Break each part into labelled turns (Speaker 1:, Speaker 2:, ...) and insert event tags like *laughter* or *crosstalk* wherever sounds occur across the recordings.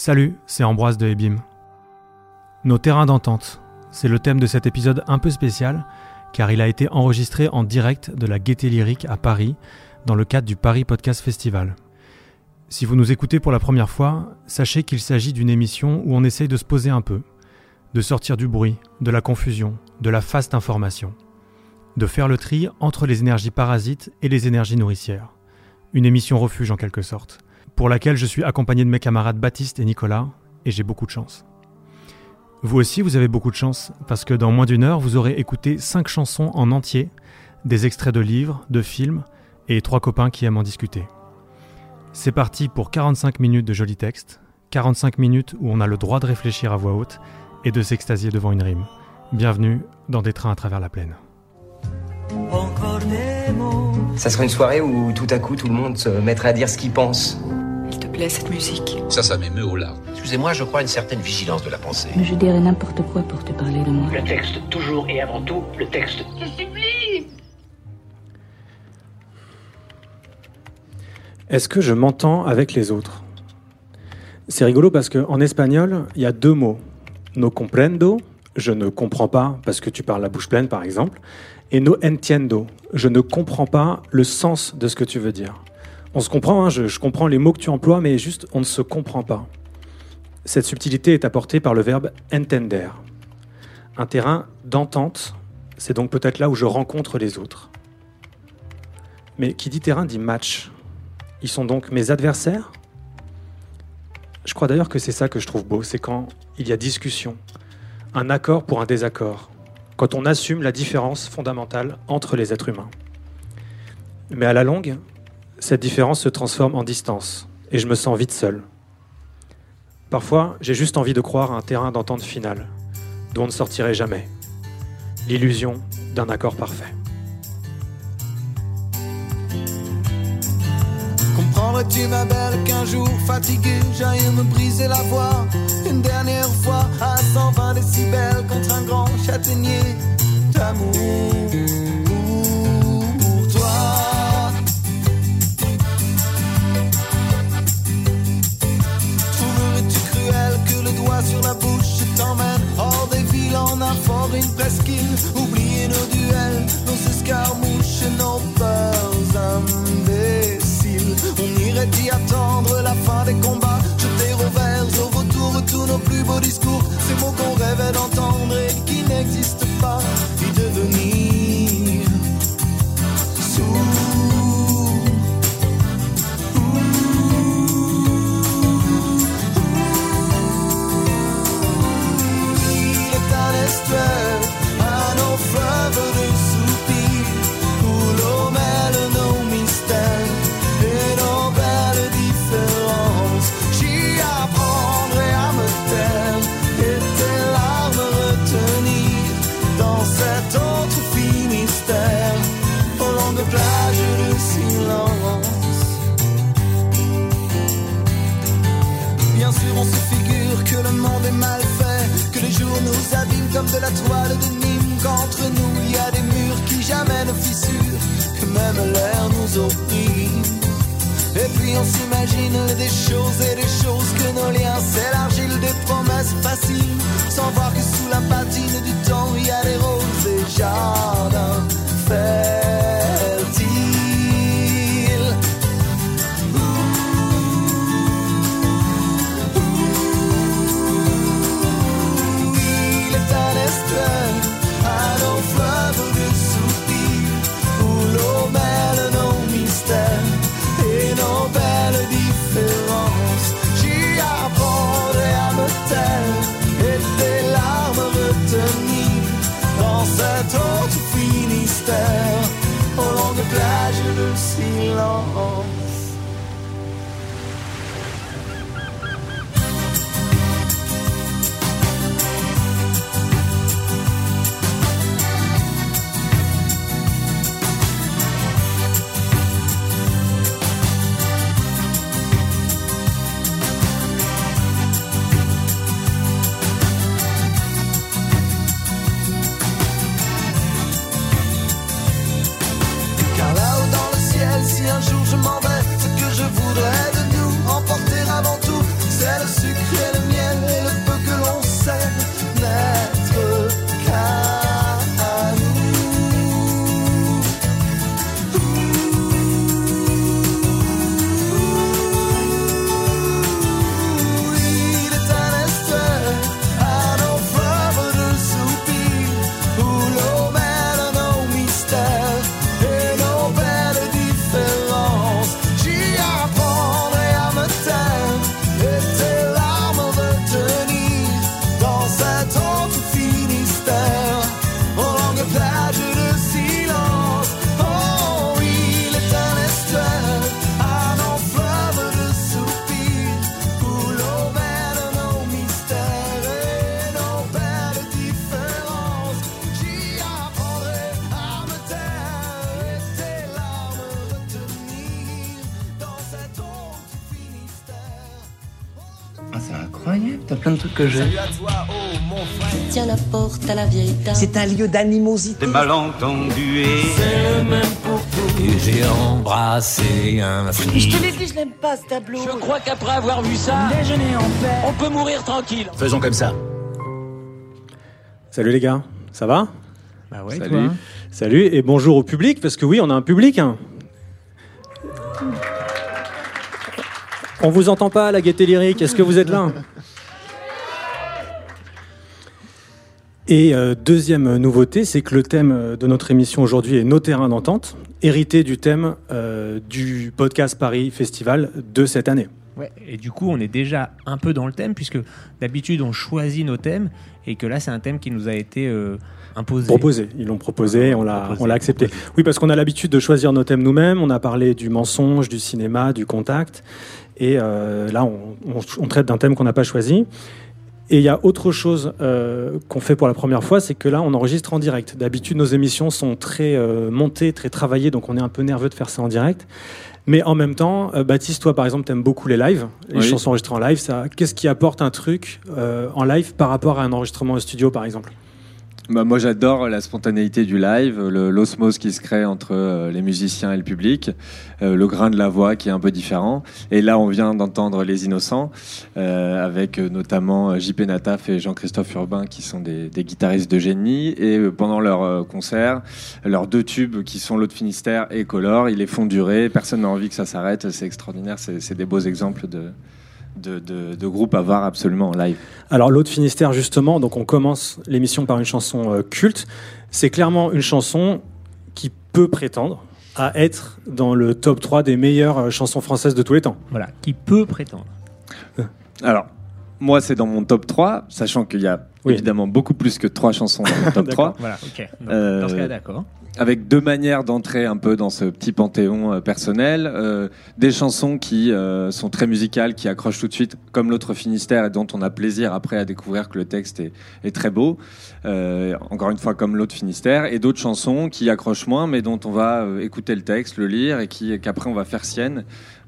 Speaker 1: Salut, c'est Ambroise de Ebim. Nos terrains d'entente, c'est le thème de cet épisode un peu spécial, car il a été enregistré en direct de la Gaieté Lyrique à Paris, dans le cadre du Paris Podcast Festival. Si vous nous écoutez pour la première fois, sachez qu'il s'agit d'une émission où on essaye de se poser un peu, de sortir du bruit, de la confusion, de la faste information, de faire le tri entre les énergies parasites et les énergies nourricières. Une émission refuge en quelque sorte pour laquelle je suis accompagné de mes camarades Baptiste et Nicolas, et j'ai beaucoup de chance. Vous aussi, vous avez beaucoup de chance, parce que dans moins d'une heure, vous aurez écouté cinq chansons en entier, des extraits de livres, de films, et trois copains qui aiment en discuter. C'est parti pour 45 minutes de jolis textes, 45 minutes où on a le droit de réfléchir à voix haute et de s'extasier devant une rime. Bienvenue dans des trains à travers la plaine.
Speaker 2: Ça serait une soirée où tout à coup tout le monde se mettrait à dire ce qu'il pense
Speaker 3: cette musique.
Speaker 4: Ça, ça m'émeut au larmes.
Speaker 5: Excusez-moi, je crois à une certaine vigilance de la pensée.
Speaker 6: Mais je dirais n'importe quoi pour te parler de moi.
Speaker 7: Le texte, toujours et avant tout, le texte. Je supplie
Speaker 1: Est-ce que je m'entends avec les autres? C'est rigolo parce qu'en espagnol, il y a deux mots. No comprendo, je ne comprends pas parce que tu parles la bouche pleine par exemple, et no entiendo, je ne comprends pas le sens de ce que tu veux dire. On se comprend, hein, je, comprends les mots que tu emploies, mais juste on ne se comprend pas. Cette subtilité est apportée par le verbe entender. Un terrain d'entente, c'est donc peut-être là où je rencontre les autres. Mais qui dit terrain dit match. Ils sont donc mes adversaires? Je crois d'ailleurs que c'est ça que je trouve beau, c'est quand il y a discussion, un accord pour un désaccord, quand on assume la différence fondamentale entre les êtres humains. Mais à la longue, cette différence se transforme en distance et je me sens vite seul. Parfois, j'ai juste envie de croire à un terrain d'entente finale, dont on ne sortirait jamais. L'illusion d'un accord parfait.
Speaker 8: Comprendrais-tu, ma belle, qu'un jour fatigué, j'aille me briser la voix? Une dernière fois à 120 décibels contre un grand châtaignier d'amour? Sur la bouche t'emmène hors des villes en un fort, une presqu'île. Oublier nos duels, nos escarmouches, nos peurs imbéciles. On irait y attendre la fin des combats, jeter revers au retour tous nos plus beaux discours. Ces mots qu'on rêvait d'entendre et qui n'existent pas, y devenir à la toile de Nîmes qu'entre nous il y a des murs qui jamais ne fissurent, que même l'air nous opprime. Et puis on s'imagine des choses et des choses que nos liens s'élargissent, des promesses faciles, sans voir que sous la patine du temps il y a des roses et jardins fertiles.
Speaker 2: Que j'ai.
Speaker 6: Tiens la porte à la vieille dame.
Speaker 2: C'est un lieu d'animosité.
Speaker 4: Des malentendus et... et j'ai embrassé un flic.
Speaker 8: Je te l'ai dit, je l'aime pas ce tableau.
Speaker 7: Je crois qu'après avoir vu ça,
Speaker 8: Déjeuner en paix.
Speaker 7: on peut mourir tranquille.
Speaker 5: Faisons comme ça.
Speaker 1: Salut les gars, ça va?
Speaker 9: Bah ouais,
Speaker 10: Salut.
Speaker 9: toi, hein.
Speaker 1: Salut et bonjour au public, parce que oui, on a un public. hein. On vous entend pas, la gaieté lyrique, est-ce que vous êtes là? Et euh, deuxième nouveauté, c'est que le thème de notre émission aujourd'hui est nos terrains d'entente, hérité du thème euh, du podcast Paris Festival de cette année.
Speaker 9: Ouais, et du coup, on est déjà un peu dans le thème, puisque d'habitude, on choisit nos thèmes, et que là, c'est un thème qui nous a été euh, imposé.
Speaker 1: Proposé, ils l'ont proposé, on l'a, on l'a accepté. Oui, parce qu'on a l'habitude de choisir nos thèmes nous-mêmes. On a parlé du mensonge, du cinéma, du contact, et euh, là, on, on- on traite d'un thème qu'on n'a pas choisi. Et il y a autre chose euh, qu'on fait pour la première fois, c'est que là, on enregistre en direct. D'habitude, nos émissions sont très euh, montées, très travaillées, donc on est un peu nerveux de faire ça en direct. Mais en même temps, euh, Baptiste, toi, par exemple, t'aimes beaucoup les lives, les
Speaker 10: Oui.
Speaker 1: chansons enregistrées en live. Ça, qu'est-ce qui apporte un truc euh, en live par rapport à un enregistrement au studio, par exemple?
Speaker 10: Bah, moi, j'adore la spontanéité du live, l'osmose qui se crée entre euh, les musiciens et le public, euh, le grain de la voix qui est un peu différent. Et là, on vient d'entendre Les Innocents, euh, avec notamment JP Nataf et Jean-Christophe Urbain, qui sont des, des guitaristes de génie. Et pendant leur concert, leurs deux tubes, qui sont L'Autre Finistère et Color, ils les font durer. Personne n'a envie que ça s'arrête. C'est extraordinaire. C'est des beaux exemples de, de, de, de groupes à voir absolument en live.
Speaker 1: Alors l'autre Finistère justement, donc on commence l'émission par une chanson euh, culte. C'est clairement une chanson qui peut prétendre à être dans le top 3 des meilleures euh, chansons françaises de tous les temps.
Speaker 9: Voilà, qui peut prétendre.
Speaker 10: Alors, moi, c'est dans mon top 3, sachant qu'il y a
Speaker 1: Oui.
Speaker 10: évidemment beaucoup plus que trois chansons dans mon *laughs* top
Speaker 1: D'accord.
Speaker 10: 3,
Speaker 9: Voilà, ok. Donc,
Speaker 10: Euh,
Speaker 9: Dans ce cas, d'accord.
Speaker 10: avec deux manières d'entrer un peu dans ce petit panthéon euh, personnel. Euh, des chansons qui euh, sont très musicales, qui accrochent tout de suite, comme l'autre Finistère, et dont on a plaisir après à découvrir que le texte est, est très beau. Euh, encore une fois, comme l'autre Finistère, et d'autres chansons qui accrochent moins, mais dont on va euh, écouter le texte, le lire, et qui qu'après on va faire sienne euh,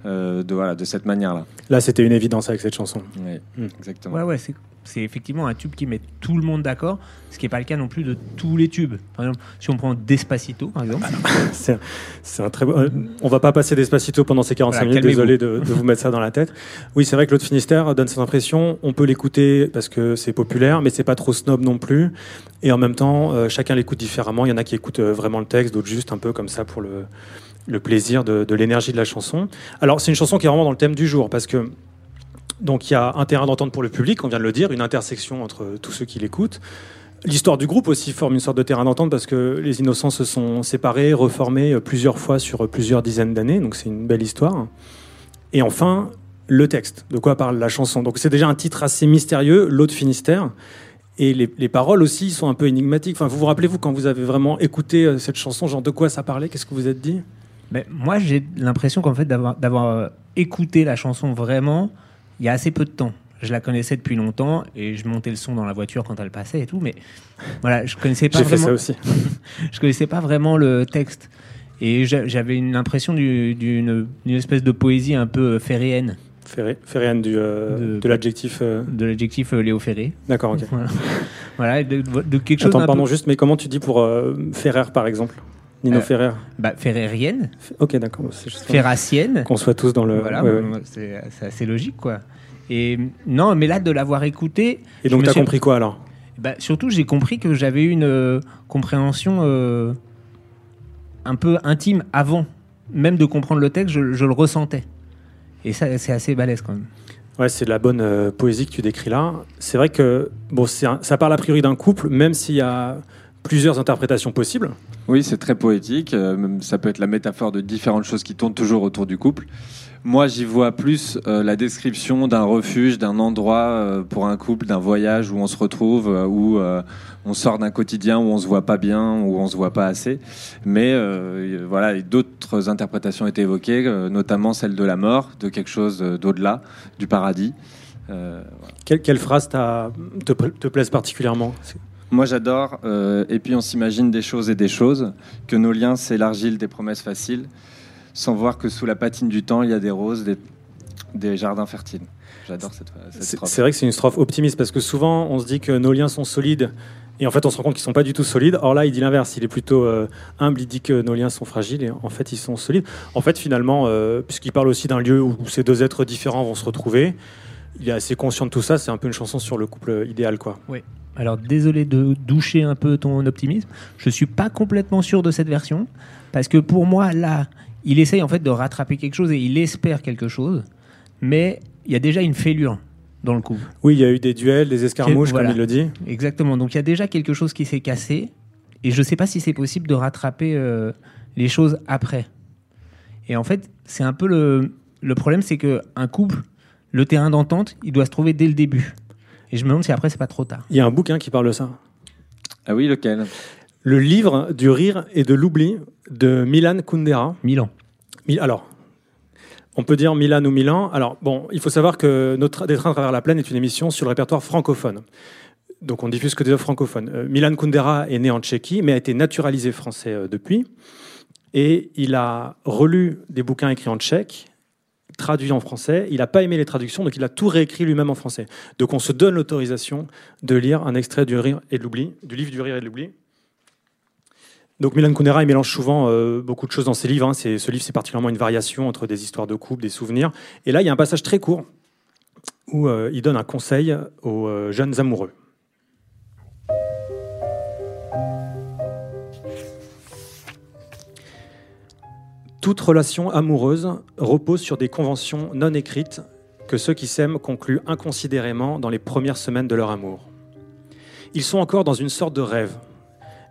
Speaker 10: de, voilà, de cette manière-là.
Speaker 1: Là c'était une évidence avec cette chanson.
Speaker 10: Oui,
Speaker 1: Hmm.
Speaker 10: exactement.
Speaker 9: Ouais, ouais, c'est c'est effectivement un tube qui met tout le monde d'accord, ce qui n'est pas le cas non plus de tous les tubes. Par exemple, si on prend Despacito, par exemple, *laughs*
Speaker 1: C'est c'est un très beau- euh, on va pas passer Despacito pendant ces 45
Speaker 9: Voilà,
Speaker 1: minutes, désolé de, de vous mettre ça dans la tête. Oui, c'est vrai que l'autre Finistère donne cette impression, on peut l'écouter parce que c'est populaire, mais c'est pas trop snob non plus. Et en même temps, euh, chacun l'écoute différemment. Il y en a qui écoutent euh, vraiment le texte, d'autres juste un peu comme ça pour le, le plaisir de, de l'énergie de la chanson. Alors, c'est une chanson qui est vraiment dans le thème du jour parce que donc il y a un terrain d'entente pour le public, on vient de le dire, une intersection entre tous ceux qui l'écoutent. L'histoire du groupe aussi forme une sorte de terrain d'entente parce que les innocents se sont séparés, reformés euh, plusieurs fois sur euh, plusieurs dizaines d'années, donc c'est une belle histoire. Et enfin, le texte, de quoi parle la chanson. Donc c'est déjà un titre assez mystérieux, L'autre Finistère. Et les, les paroles aussi sont un peu énigmatiques. Enfin, vous vous rappelez-vous quand vous avez vraiment écouté euh, cette chanson, genre de quoi ça parlait? Qu'est-ce que vous êtes dit?
Speaker 9: Mais moi, j'ai l'impression qu'en fait, d'avoir euh, écouté la chanson vraiment, il y a assez peu de temps. Je la connaissais depuis longtemps et je montais le son dans la voiture quand elle passait et tout, mais voilà, je connaissais pas
Speaker 1: J'ai fait
Speaker 9: vraiment.
Speaker 1: ça aussi. *laughs*
Speaker 9: je connaissais pas vraiment le texte et j'a- j'avais une impression du- d'une espèce de poésie un peu euh, ferréenne
Speaker 1: Ferré, Ferréenne du, euh,
Speaker 9: De-
Speaker 1: l'adjectif.
Speaker 9: de l'adjectif euh, Léo Ferré.
Speaker 1: D'accord, ok. *laughs*
Speaker 9: Voilà, Voilà, de, de quelque chose
Speaker 1: Attends, pardon,
Speaker 9: peu
Speaker 1: juste, mais comment tu dis pour euh, Ferrer, par exemple? Nino
Speaker 9: Euh,
Speaker 1: Ferrer
Speaker 9: bah, ferrérienne,
Speaker 1: Ok, d'accord.
Speaker 9: Ferracienne.
Speaker 1: qu'on soit tous dans le.
Speaker 9: Voilà,
Speaker 1: ouais,
Speaker 9: c'est assez logique quoi. Et non, mais là de l'avoir écouté,
Speaker 1: Et donc, t'as
Speaker 9: suis-
Speaker 1: compris quoi alors?
Speaker 9: Bah, surtout j'ai compris que j'avais une euh, compréhension euh, un peu intime avant même de comprendre le texte, je, je le ressentais. Et ça, c'est assez balèze quand même.
Speaker 1: Ouais, c'est de la bonne euh, poésie que tu décris là. C'est vrai que bon, un- ça parle a priori d'un couple, même s'il y a plusieurs interprétations possibles.
Speaker 10: Oui, c'est très poétique. euh, ça peut être la métaphore de différentes choses qui tournent toujours autour du couple. Moi, j'y vois plus euh, la description d'un refuge, d'un endroit euh, pour un couple, d'un voyage où on se retrouve, euh, où on sort d'un quotidien où on se voit pas bien, où on se voit pas assez. Mais voilà, d'autres interprétations étaient évoquées, notamment celle de la mort, de quelque chose d'au-delà, du paradis.
Speaker 1: Quelle, quelle phrase te, te plaise particulièrement?
Speaker 10: Moi j'adore, euh, et puis on s'imagine des choses et des choses, que nos liens c'est l'argile des promesses faciles, sans voir que sous la patine du temps il y a des roses, des, des jardins fertiles. J'adore cette, cette
Speaker 1: C'est
Speaker 10: strophe.
Speaker 1: c'est vrai que c'est une strophe optimiste parce que souvent on se dit que nos liens sont solides et en fait on se rend compte qu'ils sont pas du tout solides. Or là il dit l'inverse, il est plutôt euh, humble, il dit que nos liens sont fragiles et en fait ils sont solides. En fait finalement, euh, puisqu'il parle aussi d'un lieu où ces deux êtres différents vont se retrouver, il est assez conscient de tout ça. C'est un peu une chanson sur le couple idéal quoi.
Speaker 9: Alors désolé de doucher un peu ton optimisme. Je suis pas complètement sûr de cette version parce que pour moi là, il essaye en fait de rattraper quelque chose et il espère quelque chose, mais il y a déjà une fêlure dans le couple.
Speaker 1: Oui, il y a eu des duels, des escarmouches
Speaker 9: Voilà.
Speaker 1: comme il le dit.
Speaker 9: Exactement. Donc il y a déjà quelque chose qui s'est cassé et je sais pas si c'est possible de rattraper euh, les choses après. Et en fait, c'est un peu le, le problème, c'est que un couple, le terrain d'entente, il doit se trouver dès le début. Et je me demande si après c'est pas trop tard.
Speaker 1: Il y a un bouquin qui parle de ça.
Speaker 10: Ah oui, lequel?
Speaker 1: Le livre du rire et de l'oubli de Milan Kundera.
Speaker 9: Milan.
Speaker 1: Mi- Alors, on peut dire Milan ou Milan. Alors, bon, il faut savoir que notre Des trains à travers la plaine est une émission sur le répertoire francophone. Donc, on diffuse que des œuvres francophones. Euh, Milan Kundera est né en Tchéquie, mais a été naturalisé français euh, depuis. Et il a relu des bouquins écrits en tchèque, traduits en français. Il n'a pas aimé les traductions, donc il a tout réécrit lui-même en français. Donc, on se donne l'autorisation de lire un extrait du Rire et de l'oubli, du livre du Rire et de l'oubli. Donc Milan Kundera, il mélange souvent euh, beaucoup de choses dans ses livres. hein. Ce livre, c'est particulièrement une variation entre des histoires de couple, des souvenirs. Et là, il y a un passage très court où euh, il donne un conseil aux euh, jeunes amoureux. Toute relation amoureuse repose sur des conventions non écrites que ceux qui s'aiment concluent inconsidérément dans les premières semaines de leur amour. Ils sont encore dans une sorte de rêve,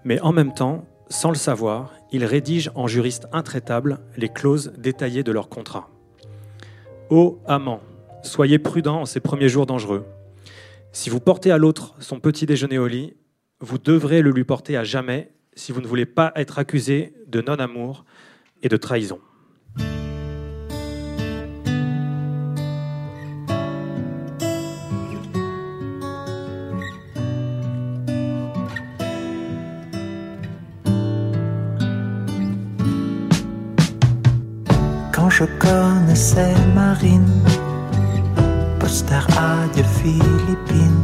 Speaker 1: mais en même temps, sans le savoir, ils rédigent en juristes intraitables les clauses détaillées de leur contrat. Ô amant, soyez prudent en ces premiers jours dangereux. Si vous portez à l'autre son petit déjeuner au lit, vous devrez le lui porter à jamais si vous ne voulez pas être accusé de non-amour et de trahison.
Speaker 11: Quand je connaissais Marine, poster adieu Philippines,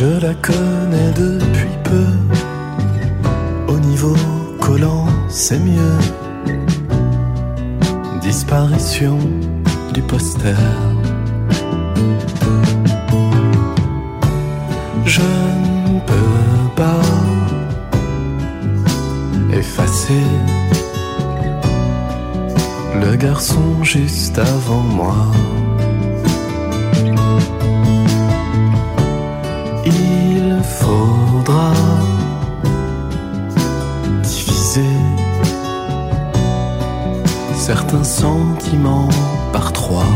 Speaker 11: Je la connais depuis peu, au niveau collant c'est mieux. Disparition du poster. Je ne peux pas effacer le garçon juste avant moi. Certains sentiments par trois.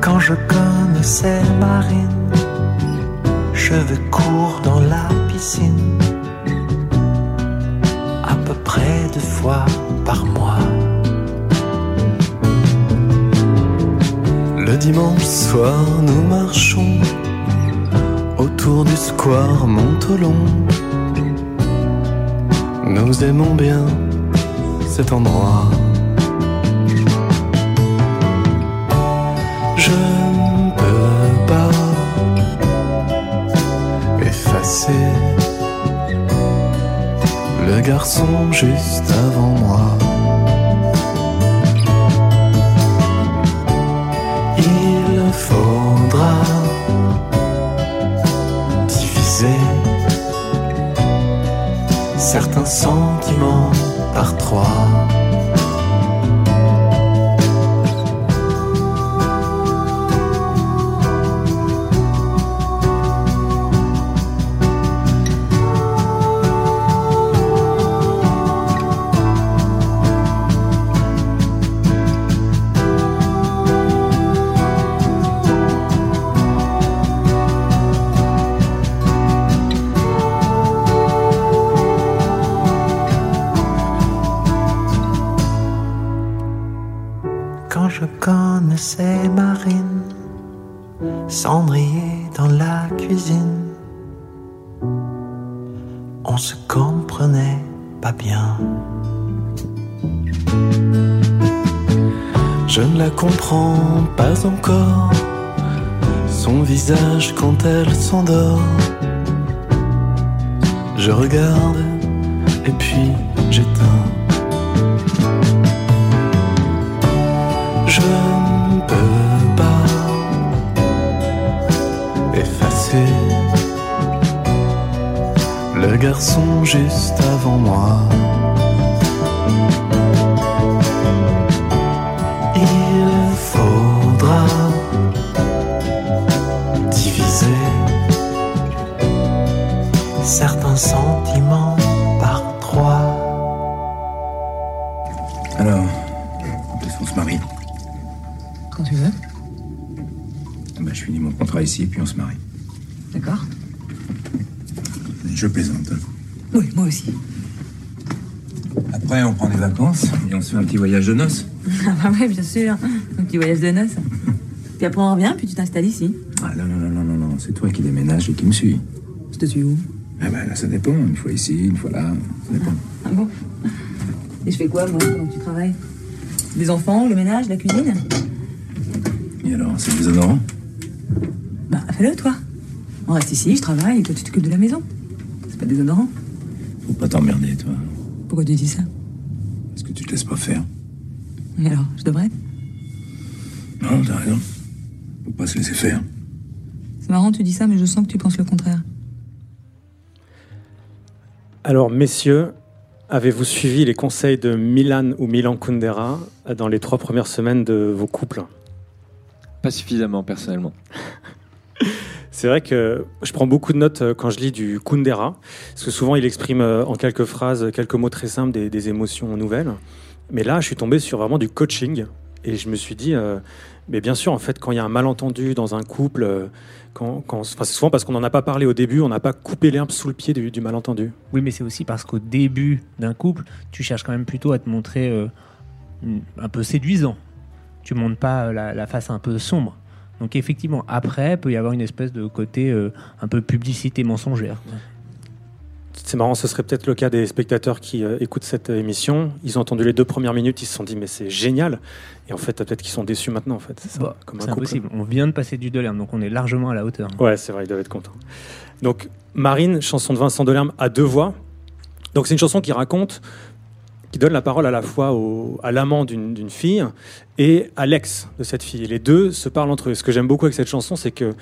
Speaker 11: Quand je connaissais Marine, cheveux courts dans la piscine, à peu près deux fois par mois. Le dimanche soir, nous marchons autour du square Montolon. Nous aimons bien cet endroit. Je ne peux pas effacer le garçon juste avant moi. Il faudra diviser certains sentiments par trois.
Speaker 8: Comprends pas encore, son visage quand elle s'endort. Je regarde et puis j'éteins. Je ne peux pas effacer le garçon juste certains sentiments par trois.
Speaker 5: Alors, est-ce qu'on se marie
Speaker 3: Quand tu veux.
Speaker 5: bah, Je finis mon contrat ici, puis on se marie.
Speaker 3: D'accord
Speaker 5: Je plaisante.
Speaker 3: Oui, moi aussi.
Speaker 5: Après, on prend des vacances et on se fait un petit voyage de noces. *laughs*
Speaker 3: Ah bah ouais, bien sûr. Un petit voyage de noces. *laughs* Puis après on revient, puis tu t'installes ici.
Speaker 5: Ah non, non, non, non, non, non, c'est toi qui déménages et qui me suis.
Speaker 3: Je te suis où?
Speaker 5: Ah bah là, ça dépend. Une fois ici, une fois là. Ça dépend.
Speaker 3: Ah bon Et je fais quoi, moi, pendant que tu travailles? Des enfants, le ménage, la cuisine?
Speaker 5: Et alors, c'est déshonorant?
Speaker 3: Bah, fais-le, toi. On reste ici, je travaille, et toi, tu t'occupes de la maison. C'est pas déshonorant.
Speaker 5: Faut pas t'emmerder, toi.
Speaker 3: Pourquoi tu dis ça?
Speaker 5: Parce que tu te laisses pas faire.
Speaker 3: Et alors, je devrais?
Speaker 5: Non, t'as raison. Faut pas se laisser faire.
Speaker 3: C'est marrant, tu dis ça, mais je sens que tu penses le contraire.
Speaker 1: Alors, messieurs, avez-vous suivi les conseils de Milan ou Milan Kundera dans les trois premières semaines de vos couples?
Speaker 10: Pas suffisamment, personnellement. *laughs*
Speaker 1: C'est vrai que je prends beaucoup de notes euh, quand je lis du Kundera, parce que souvent il exprime euh, en quelques phrases, quelques mots très simples des, des émotions nouvelles. Mais là, je suis tombé sur vraiment du coaching, et je me suis dit, euh, mais bien sûr, en fait, quand il y a un malentendu dans un couple, euh, quand, quand, enfin, c'est souvent parce qu'on n'en a pas parlé au début, on n'a pas coupé l'herbe sous le pied du, du malentendu.
Speaker 9: Oui, mais c'est aussi parce qu'au début d'un couple, tu cherches quand même plutôt à te montrer euh, un peu séduisant. Tu montres pas euh, la, la face un peu sombre. Donc effectivement, après, peut y avoir une espèce de côté euh, un peu publicité mensongère.
Speaker 1: C'est marrant, ce serait peut-être le cas des spectateurs qui euh, écoutent cette euh, émission. Ils ont entendu les deux premières minutes, ils se sont dit mais c'est génial. Et en fait, peut-être qu'ils sont déçus maintenant. En fait, c'est
Speaker 9: Bah, impossible. On vient de passer du Delerme, donc on est largement à la hauteur.
Speaker 1: Ouais, c'est vrai, ils doivent être contents. Donc, Marine, chanson de Vincent Delerme à deux voix. Donc, c'est une chanson qui raconte, qui donne la parole à la fois au- à l'amant d'une fille et à l'ex de cette fille. Les deux se parlent entre eux. Ce que j'aime beaucoup avec cette chanson, c'est que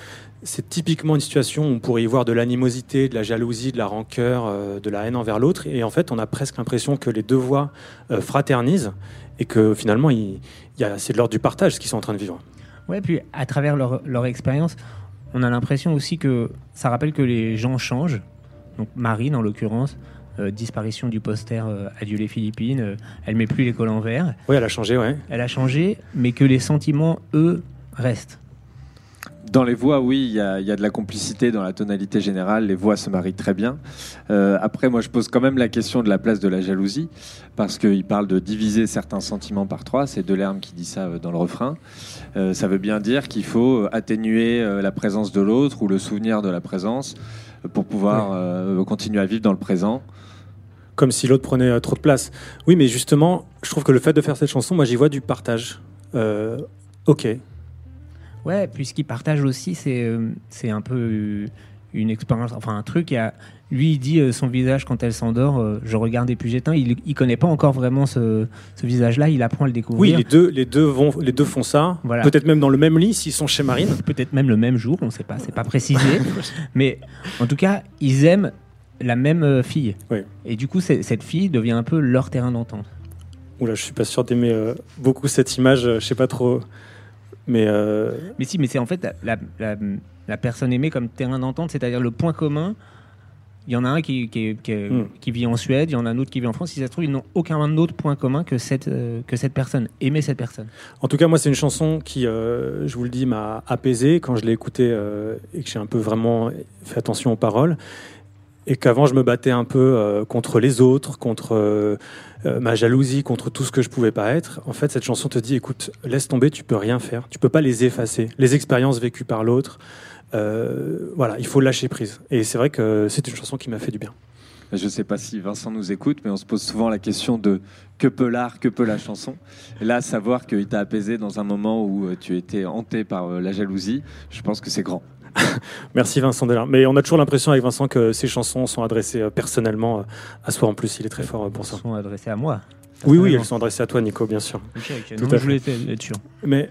Speaker 1: c'est typiquement une situation où on pourrait y voir de l'animosité, de la jalousie, de la rancœur, euh, de la haine envers l'autre. Et en fait, on a presque l'impression que les deux voix euh, fraternisent et que finalement, c'est de l'ordre du partage ce qu'ils sont en train de vivre.
Speaker 9: Ouais, puis à travers leur, leur expérience, on a l'impression aussi que ça rappelle que les gens changent. Donc Marine, en l'occurrence, euh, disparition du poster euh, Adieu les Philippines, euh, elle met plus l'école en verre.
Speaker 1: Oui, elle a changé, ouais.
Speaker 9: Elle a changé, mais que les sentiments, eux, restent.
Speaker 10: Dans les voix, oui, il y, y a de la complicité dans la tonalité générale. Les voix se marient très bien. Euh, après, moi, je pose quand même la question de la place de la jalousie, parce qu'il parle de diviser certains sentiments par trois. C'est Delerme qui dit ça dans le refrain. Euh, ça veut bien dire qu'il faut atténuer la présence de l'autre ou le souvenir de la présence pour pouvoir euh, continuer à vivre dans le présent.
Speaker 1: comme si l'autre prenait euh, trop de place. Oui, mais justement, je trouve que le fait de faire cette chanson, moi, j'y vois du partage. Euh, ok.
Speaker 9: Ouais, puis ce qu'il partage aussi, c'est c'est un peu une expérience, enfin un truc. a- lui, il dit euh, son visage quand elle s'endort, euh, je regarde et puis j'éteins. Il, il connaît pas encore vraiment ce, ce visage-là, il apprend à le
Speaker 1: Oui,
Speaker 9: découvrir.
Speaker 1: les deux, les deux, vont, les deux font ça.
Speaker 9: Voilà.
Speaker 1: Peut-être même dans le même lit s'ils sont chez Marine.
Speaker 9: Peut-être même le même jour, on sait pas, c'est pas précisé. *laughs* Mais en tout cas, ils aiment la même euh, fille.
Speaker 1: Oui.
Speaker 9: Et du coup, cette fille devient un peu leur terrain d'entente.
Speaker 1: Oula, je suis pas sûr d'aimer euh, beaucoup cette image. je sais pas trop. Mais
Speaker 9: Mais si, mais c'est en fait la, la- la- la personne aimée comme terrain d'entente, c'est-à-dire le point commun. Il y en a un qui, qui, qui-
Speaker 1: Hmm.
Speaker 9: qui vit en Suède, il y en a un autre qui vit en France. Si ça se trouve, ils n'ont aucun autre point commun que cette, euh, que cette personne. Aimer cette personne.
Speaker 1: en tout cas, moi, c'est une chanson qui, euh, je vous le dis, m'a apaisé quand je l'ai écoutée euh, et que j'ai un peu vraiment fait attention aux paroles. Et qu'avant, je me battais un peu contre les autres, contre ma jalousie, contre tout ce que je pouvais pas être. En fait, cette chanson te dit écoute, laisse tomber, tu peux rien faire. Tu peux pas les effacer. Les expériences vécues par l'autre, voilà, il faut lâcher prise. Et c'est vrai que c'est une chanson qui m'a fait du bien.
Speaker 10: Je ne sais pas si Vincent nous écoute, mais on se pose souvent la question de que peut l'art, que peut la chanson. Et là, savoir qu'il t'a apaisé dans un moment où euh, tu étais hanté par euh, la jalousie, je pense que c'est grand. *laughs*
Speaker 1: Merci Vincent Delard. Mais on a toujours l'impression avec Vincent que ces chansons sont adressées euh, personnellement euh, à soi en plus. Il est très fort euh, pour ça.
Speaker 9: Elles sont adressées à moi.
Speaker 1: Oui, oui, elles sont adressées à toi, Nico, bien sûr.
Speaker 9: Ok, ok.
Speaker 1: Tout
Speaker 9: Non,
Speaker 1: à
Speaker 9: je voulais être être sûr.
Speaker 1: Mais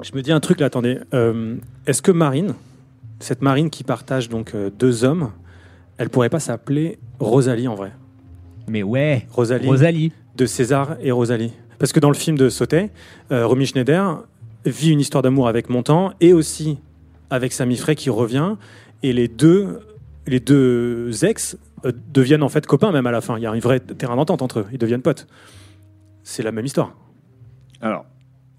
Speaker 1: je me dis un truc là, attendez. Euh, Est-ce que Marine, cette Marine qui partage donc euh, deux hommes, elle pourrait pas s'appeler Rosalie en vrai?
Speaker 9: Mais ouais,
Speaker 1: Rosalie,
Speaker 9: Rosalie.
Speaker 1: de César et Rosalie. Parce que dans le film de Sautet, euh, Romy Schneider vit une histoire d'amour avec Montand et aussi avec Sami Frey qui revient. Et les deux, les deux ex euh, deviennent en fait copains même à la fin. Il y a un vrai terrain d'entente entre eux. Ils deviennent potes. C'est la même histoire.
Speaker 10: Alors,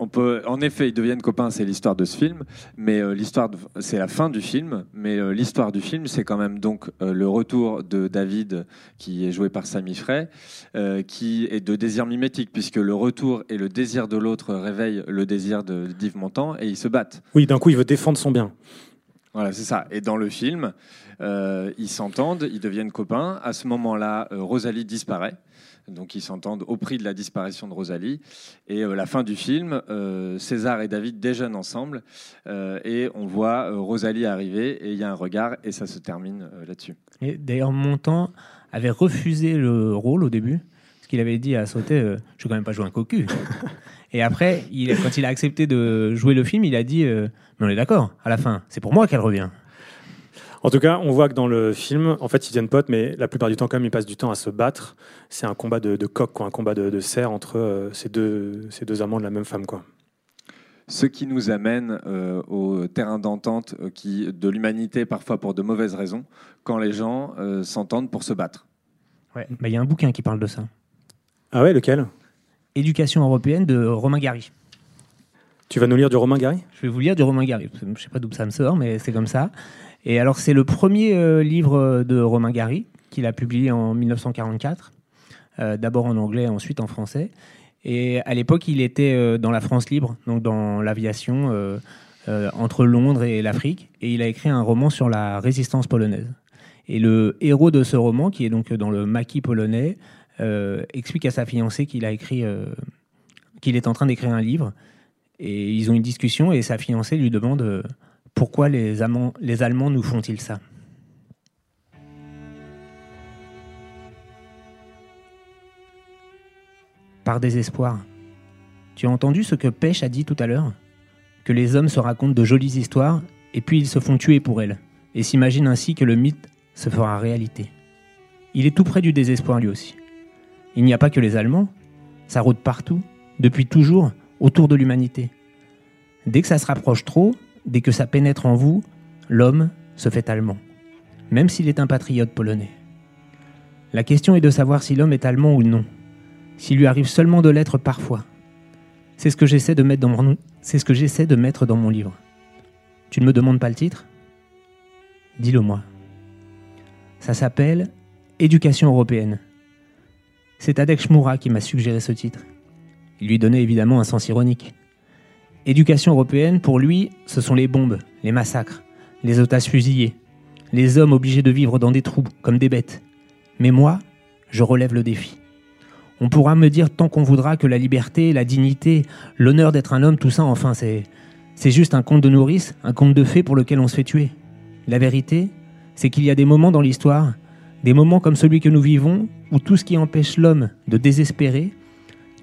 Speaker 10: on peut, en effet, ils deviennent copains, c'est l'histoire de ce film, mais euh, l'histoire, de- c'est la fin du film, mais euh, l'histoire du film, c'est quand même donc euh, le retour de David, qui est joué par Sami Frey, euh, qui est de désir mimétique, puisque le retour et le désir de l'autre réveillent le désir de d'Yves Montand, et ils se battent.
Speaker 1: Oui, d'un coup, il veut défendre son bien.
Speaker 10: Voilà, c'est ça. Et dans le film, euh, ils s'entendent, ils deviennent copains. À ce moment-là, euh, Rosalie disparaît. Donc ils s'entendent au prix de la disparition de Rosalie. Et euh, la fin du film, euh, César et David déjeunent ensemble. euh, et on voit Rosalie arriver. Et il y a un regard. Et ça se termine là-dessus.
Speaker 9: Et D'ailleurs, Montand avait refusé le rôle au début, parce qu'il avait dit à Sauter euh, Je vais quand même pas jouer un cocu. *laughs* Et après, il, quand il a accepté de jouer le film, il a dit Mais on est d'accord, à la fin, c'est pour moi qu'elle revient.
Speaker 1: En tout cas, on voit que dans le film, en fait, ils deviennent potes, mais la plupart du temps, quand même, ils passent du temps à se battre. C'est un combat de, de coq, quoi, un combat de, de cerf entre euh, ces, deux, ces deux amants de la même femme. Quoi.
Speaker 10: Ce qui nous amène euh, au terrain d'entente euh, qui, de l'humanité, parfois pour de mauvaises raisons, quand les gens euh, s'entendent pour se battre.
Speaker 9: Ouais. Bah, Il y a un bouquin qui parle de ça
Speaker 1: Ah ouais, lequel?
Speaker 9: Éducation européenne de Romain Gary.
Speaker 1: Tu vas nous lire du Romain Gary?
Speaker 9: Je vais vous lire du Romain Gary. Je ne sais pas d'où ça me sort, mais c'est comme ça. Et alors, c'est le premier euh, livre de Romain Gary qu'il a publié en 1944, euh, d'abord en anglais, ensuite en français. Et à l'époque, il était euh, dans la France libre, donc dans l'aviation euh, euh, entre Londres et l'Afrique, et il a écrit un roman sur la résistance polonaise. Et le héros de ce roman, qui est donc dans le maquis polonais, euh, explique à sa fiancée qu'il a écrit, euh, qu'il est en train d'écrire un livre. Et ils ont une discussion et sa fiancée lui demande euh, pourquoi les, Allemands, nous font-ils ça? Par désespoir. Tu as entendu ce que Pêche a dit tout à l'heure? Que les hommes se racontent de jolies histoires et puis ils se font tuer pour elles et s'imaginent ainsi que le mythe se fera réalité. Il est tout près du désespoir lui aussi. Il n'y a pas que les Allemands, ça rôde partout, depuis toujours, autour de l'humanité. Dès que ça se rapproche trop, dès que ça pénètre en vous, l'homme se fait allemand, même s'il est un patriote polonais. La question est de savoir si l'homme est allemand ou non, s'il lui arrive seulement de l'être parfois. C'est ce que j'essaie de mettre dans mon, c'est ce que j'essaie de mettre dans mon livre. Tu ne me demandes pas le titre? Dis-le moi. Ça s'appelle Éducation européenne. C'est Tadek Shmura qui m'a suggéré ce titre. Il lui donnait évidemment un sens ironique. Éducation européenne, pour lui, ce sont les bombes, les massacres, les otages fusillés, les hommes obligés de vivre dans des trous, comme des bêtes. Mais moi, je relève le défi. On pourra me dire tant qu'on voudra que la liberté, la dignité, l'honneur d'être un homme, tout ça, enfin, c'est, c'est juste un conte de nourrice, un conte de fées pour lequel on se fait tuer. La vérité, c'est qu'il y a des moments dans l'histoire, des moments comme celui que nous vivons, où tout ce qui empêche l'homme de désespérer,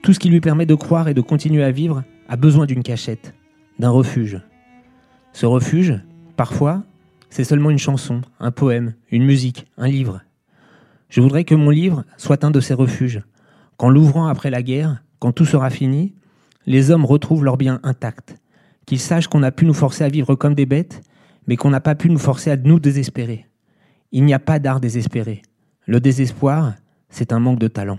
Speaker 9: tout ce qui lui permet de croire et de continuer à vivre, a besoin d'une cachette, d'un refuge. Ce refuge, parfois, c'est seulement une chanson, un poème, une musique, un livre. Je voudrais que mon livre soit un de ces refuges. Qu'en l'ouvrant après la guerre, quand tout sera fini, les hommes retrouvent leur bien intact. Qu'ils sachent qu'on a pu nous forcer à vivre comme des bêtes, mais qu'on n'a pas pu nous forcer à nous désespérer. Il n'y a pas d'art désespéré. Le désespoir, c'est un manque de talent.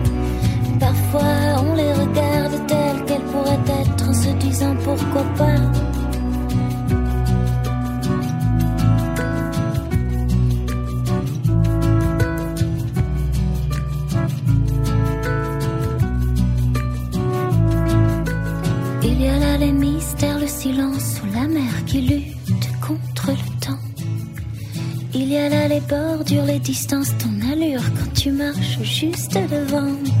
Speaker 12: Parfois on les regarde telles qu'elles pourraient être en se disant pourquoi pas. Il y a là les mystères, le silence sous la mer qui lutte contre le temps. Il y a là les bordures, les distances, ton allure quand tu marches juste devant.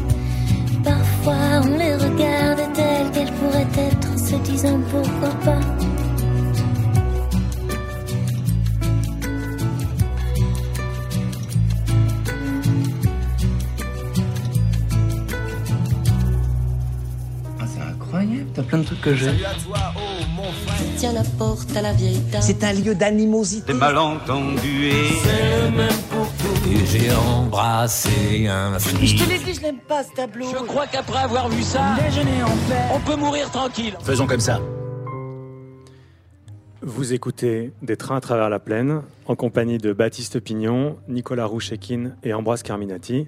Speaker 12: Parfois on les regarde telles qu'elles pourraient être en se disant pourquoi pas.
Speaker 8: Ah, c'est incroyable, t'as plein de trucs que j'aime.
Speaker 6: Tiens la porte à la vieille dame.
Speaker 8: C'est un lieu d'animosité.
Speaker 5: Des malentendus et c'est le même pour tout. Et j'ai embrassé un flic.
Speaker 8: Je te l'ai dit, je n'aime pas ce tableau.
Speaker 13: Je crois qu'après avoir vu ça,
Speaker 8: Déjeuner en paix.
Speaker 13: on peut mourir tranquille.
Speaker 5: Faisons comme ça.
Speaker 1: Vous écoutez Des trains à travers la plaine en compagnie de Baptiste Pignon, Nicolas Rouchekin et Ambroise Carminati.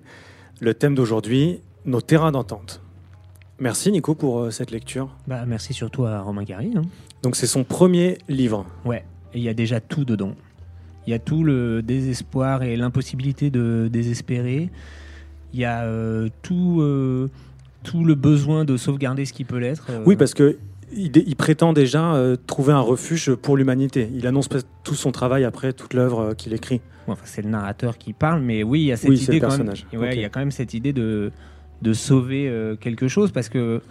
Speaker 1: Le thème d'aujourd'hui, nos terrains d'entente. Merci Nico pour euh, cette lecture.
Speaker 9: Bah, merci surtout à Romain Gary. hein.
Speaker 1: Donc c'est son premier livre.
Speaker 9: Ouais, et il y a déjà tout dedans. Il y a tout le désespoir et l'impossibilité de désespérer. Il y a euh, tout, euh, tout le besoin de sauvegarder ce qui peut l'être. euh,
Speaker 1: Oui, parce que il, prétend déjà euh, trouver un refuge pour l'humanité. Il annonce tout son travail après toute l'œuvre euh, qu'il écrit.
Speaker 9: Enfin, c'est le narrateur qui parle, mais oui, il y a cette
Speaker 1: Oui, c'est
Speaker 9: idée
Speaker 1: le
Speaker 9: quand même.
Speaker 1: personnage.
Speaker 9: Ouais,
Speaker 1: Ok.
Speaker 9: il y a quand même cette idée de, de sauver euh, quelque chose parce que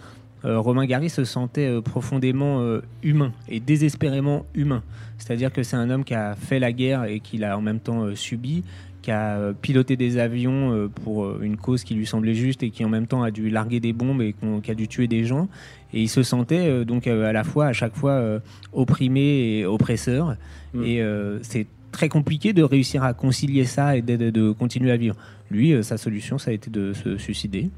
Speaker 9: Romain Gary se sentait euh, profondément euh, humain et désespérément humain. C'est-à-dire que c'est un homme qui a fait la guerre et qui l'a en même temps euh, subi, qui a euh, piloté des avions euh, pour euh, une cause qui lui semblait juste et qui en même temps a dû larguer des bombes et qui a dû tuer des gens. Et il se sentait euh, donc euh, à la fois, à chaque fois, euh, opprimé et oppresseur.
Speaker 1: Mm.
Speaker 9: Et euh, c'est très compliqué de réussir à concilier ça et de, continuer à vivre. Lui, euh, sa solution, ça a été de se suicider.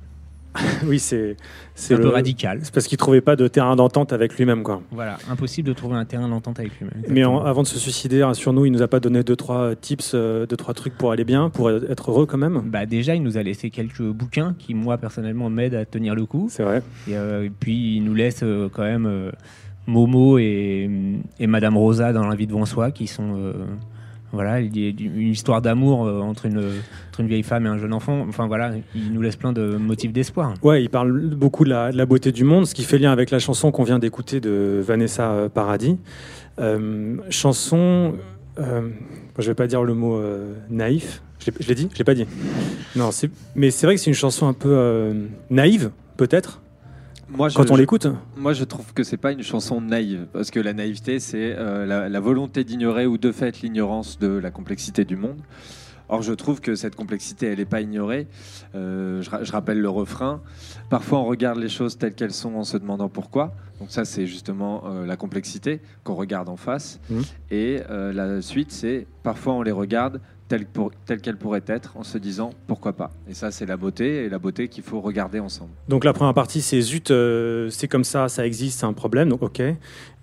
Speaker 9: *laughs*
Speaker 1: oui, c'est
Speaker 9: C'est un peu radical.
Speaker 1: C'est parce qu'il trouvait pas de terrain d'entente avec lui-même, quoi.
Speaker 9: Voilà, impossible de trouver un terrain d'entente avec lui-même.
Speaker 1: Mais en- avant de se suicider, rassure-nous, il nous a pas donné deux trois tips, euh, deux trois trucs pour aller bien, pour être heureux quand même?
Speaker 9: Bah déjà, il nous a laissé quelques bouquins qui, moi, personnellement, m'aident à tenir le coup.
Speaker 1: C'est vrai.
Speaker 9: Et, euh, et puis, il nous laisse euh, quand même euh, Momo et, et Madame Rosa dans La vie devant soi, qui sont... voilà, une histoire d'amour euh, entre une, entre une vieille femme et un jeune enfant. Enfin voilà, il nous laisse plein de motifs d'espoir.
Speaker 1: Ouais, il parle beaucoup de la, beauté du monde, ce qui fait lien avec la chanson qu'on vient d'écouter de Vanessa euh, Paradis. Euh, chanson, euh, je vais pas dire le mot naïf. Je l'ai- dit? Je l'ai pas dit. Non, mais c'est vrai que c'est une chanson un peu naïve, peut-être.
Speaker 10: Moi, je-
Speaker 1: Quand on l'écoute.
Speaker 10: Moi, je trouve que c'est pas une chanson naïve, parce que la naïveté, c'est euh, la, la volonté d'ignorer ou de fait l'ignorance de la complexité du monde. Or, je trouve que cette complexité, elle n'est pas ignorée. Euh, je, ra- je rappelle le refrain. Parfois, on regarde les choses telles qu'elles sont en se demandant pourquoi. Donc ça, c'est justement euh, la complexité qu'on regarde en face.
Speaker 1: Mhm.
Speaker 10: Et la suite, c'est parfois on les regarde telles, pour- telles qu'elles pourraient être en se disant pourquoi pas. Et ça, c'est la beauté, et la beauté qu'il faut regarder ensemble.
Speaker 1: Donc la première partie, c'est zut, euh, c'est comme ça, ça existe, c'est un problème, donc ok.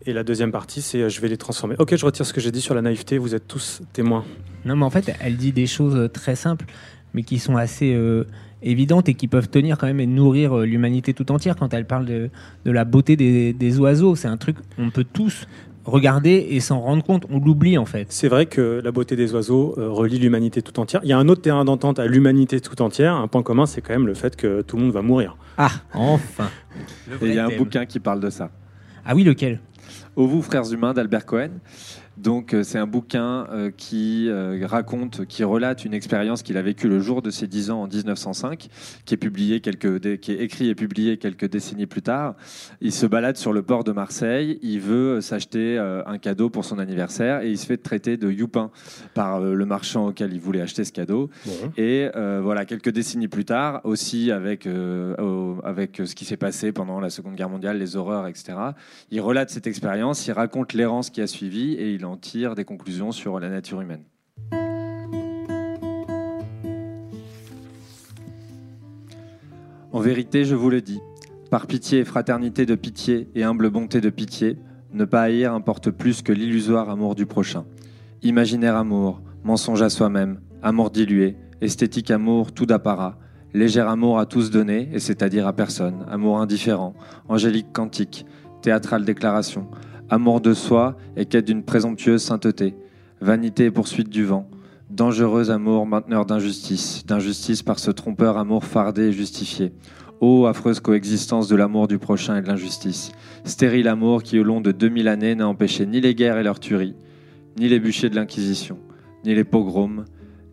Speaker 1: Et la deuxième partie, c'est euh, je vais les transformer. Ok, je retire ce que j'ai dit sur la naïveté, vous êtes tous témoins.
Speaker 9: Non, mais en fait, elle dit des choses très simples. mais qui sont assez euh, évidentes et qui peuvent tenir quand même et nourrir euh, l'humanité tout entière. Quand elle parle de, de la beauté des, des oiseaux, c'est un truc on peut tous regarder et s'en rendre compte. On l'oublie en fait.
Speaker 1: C'est vrai que la beauté des oiseaux euh, relie l'humanité tout entière. Il y a un autre terrain d'entente à l'humanité tout entière. Un point commun, c'est quand même le fait que tout le monde va mourir.
Speaker 9: Ah, enfin.
Speaker 10: Et il y a un
Speaker 9: thème.
Speaker 10: bouquin qui parle de ça.
Speaker 9: Ah oui, lequel?
Speaker 10: Au vous, frères humains d'Albert Cohen. Donc, euh, c'est un bouquin euh, qui euh, raconte, qui relate une expérience qu'il a vécue le jour de ses 10 ans en 1905, qui est, publié quelques, qui est écrit et publié quelques décennies plus tard. Il se balade sur le port de Marseille, il veut s'acheter un cadeau pour son anniversaire et il se fait traiter de youpin par le marchand auquel il voulait acheter ce cadeau. Et euh, voilà, quelques décennies plus tard, aussi avec, euh, avec ce qui s'est passé pendant la Seconde Guerre mondiale, les horreurs, etc., il relate cette expérience, il raconte l'errance qui a suivi et il en tire des conclusions sur la nature humaine. En vérité, je vous le dis, par pitié et fraternité de pitié et humble bonté de pitié, ne pas haïr importe plus que l'illusoire amour du prochain. Imaginaire amour, mensonge à soi-même, amour dilué, esthétique amour tout d'apparat, léger amour à tous donné, et c'est-à-dire à personne, amour indifférent, angélique cantique, théâtrale déclaration, amour de soi et quête d'une présomptueuse sainteté, vanité et poursuite du vent, dangereux amour mainteneur d'injustice, d'injustice par ce trompeur amour fardé et justifié. Ô affreuse coexistence de l'amour du prochain et de l'injustice, stérile amour qui au long de 2000 années n'a empêché ni les guerres et leurs tueries, ni les bûchers de l'Inquisition, ni les pogroms,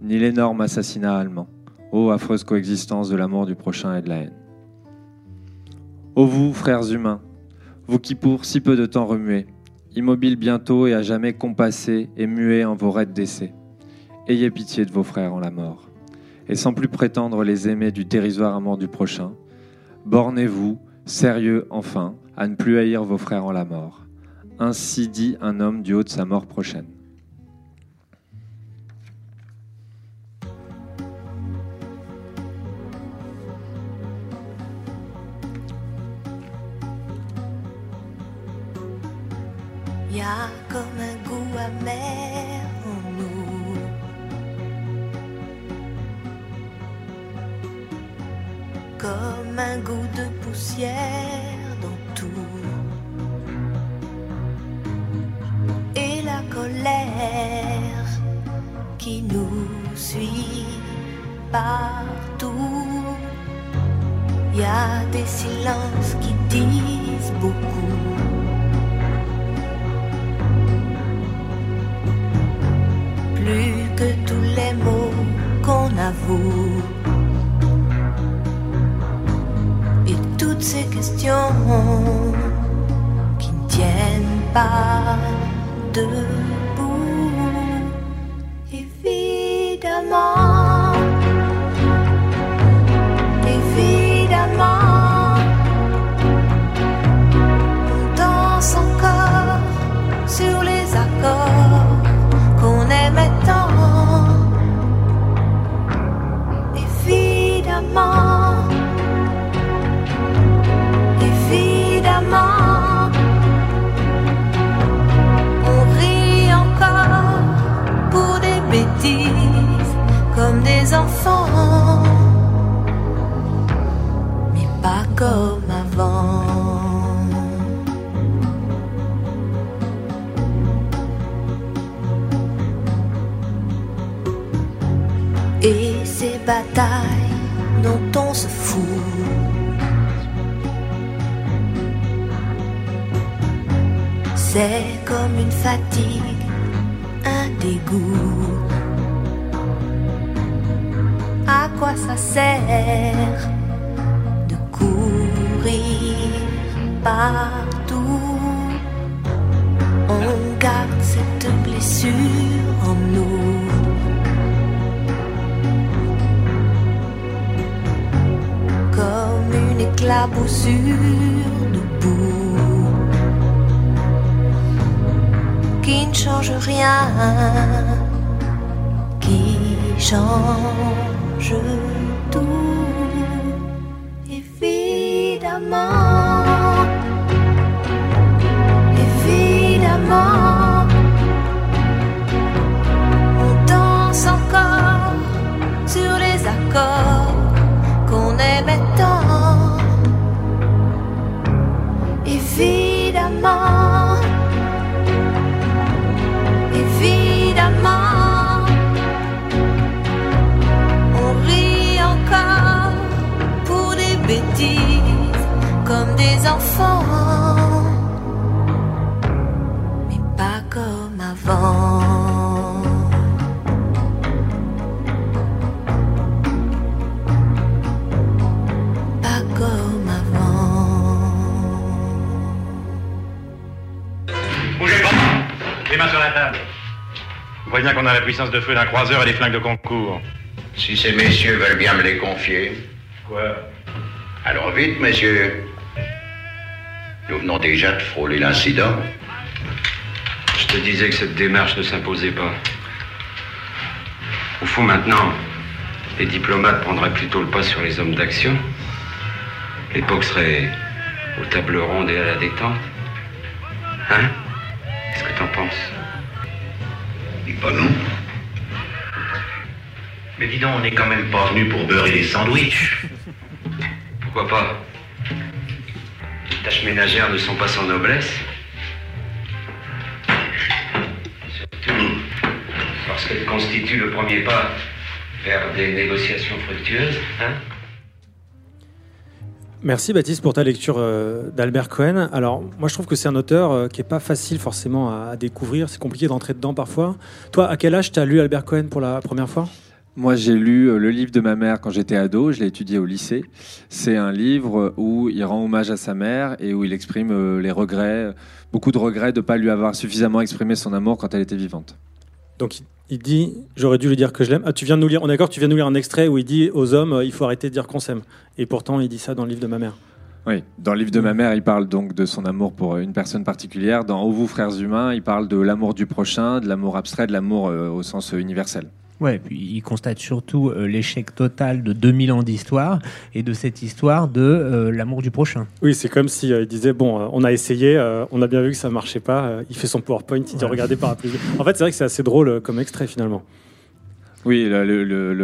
Speaker 10: ni l'énorme assassinat allemand. Ô affreuse coexistence de l'amour du prochain et de la haine. Ô vous, frères humains, vous qui pour si peu de temps remuez, immobiles bientôt et à jamais compassés et muets en vos raids d'essai, ayez pitié de vos frères en la mort, et sans plus prétendre les aimer du dérisoire amour du prochain, bornez-vous, sérieux enfin, à ne plus haïr vos frères en la mort. Ainsi dit un homme du haut de sa mort prochaine.
Speaker 14: A comme un goût amer en nous. Comme un goût de poussière et ces batailles dont on se fout. C'est comme une fatigue, un dégoût. À quoi ça sert de courir partout? On garde cette blessure en nous. Éclaboussure de boue qui ne change rien, qui change tout. Évidemment, des enfants, mais pas comme avant. Pas comme avant.
Speaker 15: Bougez pas Les mains sur la table. Vous voyez bien qu'on a la puissance de feu d'un croiseur et des flingues de concours.
Speaker 16: Si ces messieurs veulent bien me les confier.
Speaker 15: Quoi?
Speaker 16: Alors vite, messieurs. Nous venons déjà de frôler l'incident.
Speaker 17: Je te disais que cette démarche ne s'imposait pas. Au fond, maintenant, les diplomates prendraient plutôt le pas sur les hommes d'action. L'époque serait aux tables rondes et à la détente. Hein? Qu'est-ce que t'en penses?
Speaker 16: Dis pas non.
Speaker 15: Mais dis donc, on n'est quand même pas venu pour beurrer des sandwichs.
Speaker 17: Pourquoi pas? Les tâches ménagères ne sont pas sans noblesse. Surtout parce qu'elles constituent le premier pas vers des négociations fructueuses. Hein
Speaker 1: Merci Baptiste pour ta lecture euh, d'Albert Cohen. Alors moi je trouve que c'est un auteur euh, qui est pas facile forcément à, à découvrir, c'est compliqué d'entrer dedans parfois. Toi, à quel âge tu as lu Albert Cohen pour la première fois?
Speaker 10: Moi, j'ai lu euh, le livre de ma mère quand j'étais ado, je l'ai étudié au lycée. C'est un livre où il rend hommage à sa mère et où il exprime euh, les regrets, beaucoup de regrets de ne pas lui avoir suffisamment exprimé son amour quand elle était vivante.
Speaker 1: Donc il, dit j'aurais dû lui dire que je l'aime. Ah, tu viens de nous lire, on est d'accord, tu viens de nous lire un extrait où il dit aux hommes euh, il faut arrêter de dire qu'on s'aime. Et pourtant il dit ça dans le livre de ma mère.
Speaker 10: Oui, dans le livre de ma mère, il parle donc de son amour pour une personne particulière. Dans Ô vous, frères humains, il parle de l'amour du prochain, de l'amour abstrait, de l'amour au sens universel.
Speaker 9: Ouais, et puis il constate surtout euh, l'échec total de 2000 ans d'histoire et de cette histoire de euh, l'amour du prochain.
Speaker 1: Oui, c'est comme si euh, il disait bon, on a essayé, on a bien vu que ça marchait pas. il fait son PowerPoint, il dit
Speaker 9: Ouais.
Speaker 1: regardez par plus. En fait, c'est vrai que c'est assez drôle comme extrait finalement.
Speaker 10: Oui,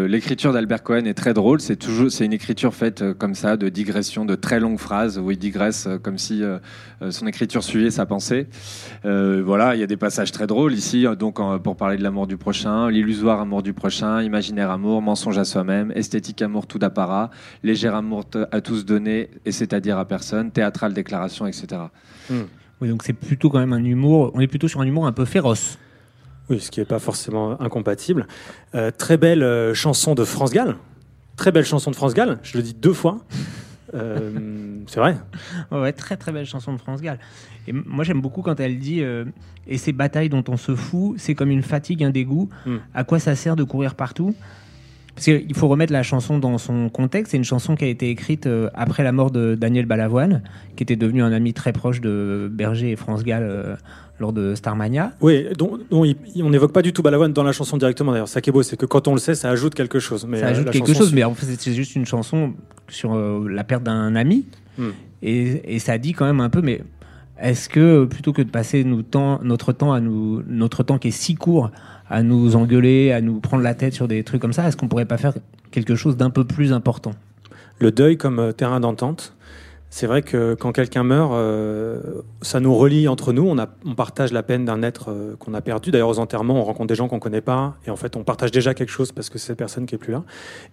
Speaker 10: l'écriture d'Albert Cohen est très drôle. C'est toujours, c'est une écriture faite euh, comme ça, de digression, de très longues phrases où il digresse euh, comme si euh, son écriture suivait sa pensée. Voilà, il y a des passages très drôles ici. Donc, pour parler de l'amour du prochain, l'illusoire amour du prochain, imaginaire amour, mensonge à soi-même, esthétique amour tout d'apparat, léger amour à tous donné et c'est-à-dire à personne, théâtrale déclaration, etc.
Speaker 9: Oui, donc c'est plutôt quand même un humour. On est plutôt sur un humour un peu féroce.
Speaker 1: Oui, ce qui n'est pas forcément incompatible. Euh, très belle euh, chanson de France Gall. Très belle chanson de France Gall. Je le dis deux fois. Euh, *laughs* c'est vrai.
Speaker 9: Ouais, très très belle chanson de France Gall. Et moi j'aime beaucoup quand elle dit euh, et ces batailles dont on se fout, c'est comme une fatigue, un dégoût.
Speaker 1: Mm.
Speaker 9: À quoi ça sert de courir partout? Parce qu'il faut remettre la chanson dans son contexte. C'est une chanson qui a été écrite euh, après la mort de Daniel Balavoine, qui était devenu un ami très proche de Berger et France Gall lors de Starmania.
Speaker 1: Oui, on n'évoque pas du tout Balavoine dans la chanson directement d'ailleurs. Ça qui est beau, c'est que quand on le sait, ça ajoute quelque chose. Mais
Speaker 9: ça
Speaker 1: euh,
Speaker 9: ajoute quelque
Speaker 1: chanson
Speaker 9: chose, mais en fait c'est juste une chanson sur euh, la perte d'un ami.
Speaker 1: Hmm.
Speaker 9: Et, et ça dit quand même un peu, mais est-ce que plutôt que de passer temps, notre temps à nous, notre temps qui est si court à nous engueuler, à nous prendre la tête sur des trucs comme ça, est-ce qu'on pourrait pas faire quelque chose d'un peu plus important?
Speaker 1: Le deuil comme euh, terrain d'entente. C'est vrai que quand quelqu'un meurt, euh, ça nous relie entre nous. On, a, on partage la peine d'un être euh, qu'on a perdu. D'ailleurs, aux enterrements, on rencontre des gens qu'on connaît pas. Et en fait, on partage déjà quelque chose parce que c'est cette personne qui est plus là.